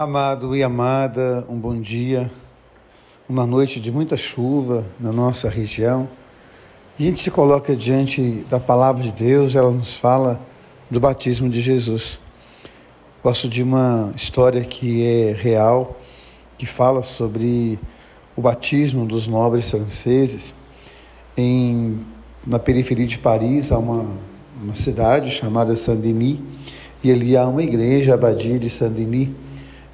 Amado e amada, um bom dia, uma noite de muita chuva na nossa região. A gente se coloca diante da palavra de Deus, ela nos fala do batismo de Jesus. Gosto de uma história que é real, que fala sobre o batismo dos nobres franceses em na periferia de Paris, há uma, uma cidade chamada Saint-Denis, e ali há uma igreja, a abadia de Saint-Denis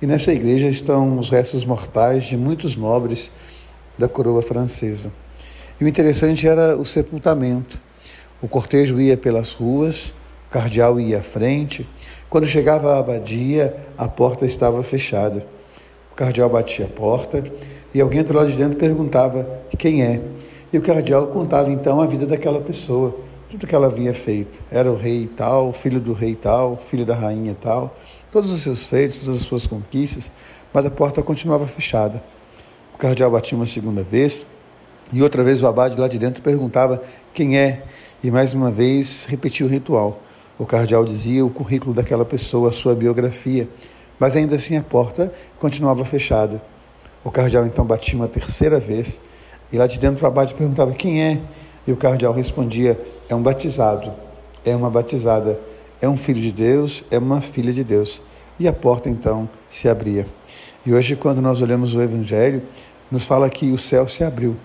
e nessa igreja estão os restos mortais de muitos nobres da coroa francesa. E o interessante era o sepultamento. O cortejo ia pelas ruas, o cardeal ia à frente. Quando chegava à abadia, a porta estava fechada. O cardeal batia a porta e alguém entrou lá de dentro perguntava quem é. E o cardeal contava então a vida daquela pessoa, tudo que ela havia feito. Era o rei tal, filho do rei tal, filho da rainha tal todos os seus feitos, todas as suas conquistas, mas a porta continuava fechada. O cardeal batia uma segunda vez e outra vez o abade lá de dentro perguntava quem é e mais uma vez repetia o ritual. O cardeal dizia o currículo daquela pessoa, a sua biografia, mas ainda assim a porta continuava fechada. O cardeal então batia uma terceira vez e lá de dentro o abade perguntava quem é e o cardeal respondia: é um batizado, é uma batizada é um filho de Deus, é uma filha de Deus. E a porta então se abria. E hoje, quando nós olhamos o Evangelho, nos fala que o céu se abriu.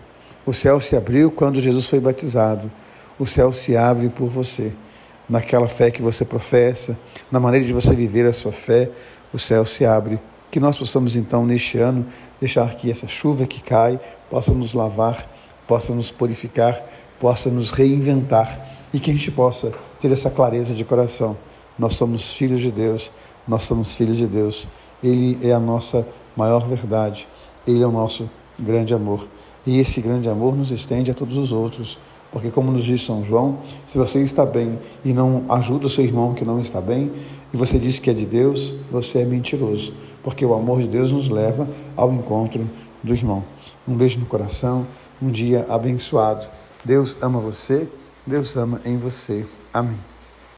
O céu se abriu quando Jesus foi batizado. O céu se abre por você. Naquela fé que você professa, na maneira de você viver a sua fé, o céu se abre. Que nós possamos então, neste ano, deixar que essa chuva que cai possa nos lavar, possa nos purificar, possa nos reinventar e que a gente possa ter essa clareza de coração. Nós somos filhos de Deus, nós somos filhos de Deus. Ele é a nossa maior verdade, ele é o nosso grande amor. E esse grande amor nos estende a todos os outros, porque, como nos diz São João, se você está bem e não ajuda o seu irmão que não está bem, e você diz que é de Deus, você é mentiroso, porque o amor de Deus nos leva ao encontro do irmão. Um beijo no coração, um dia abençoado. Deus ama você, Deus ama em você. Amém.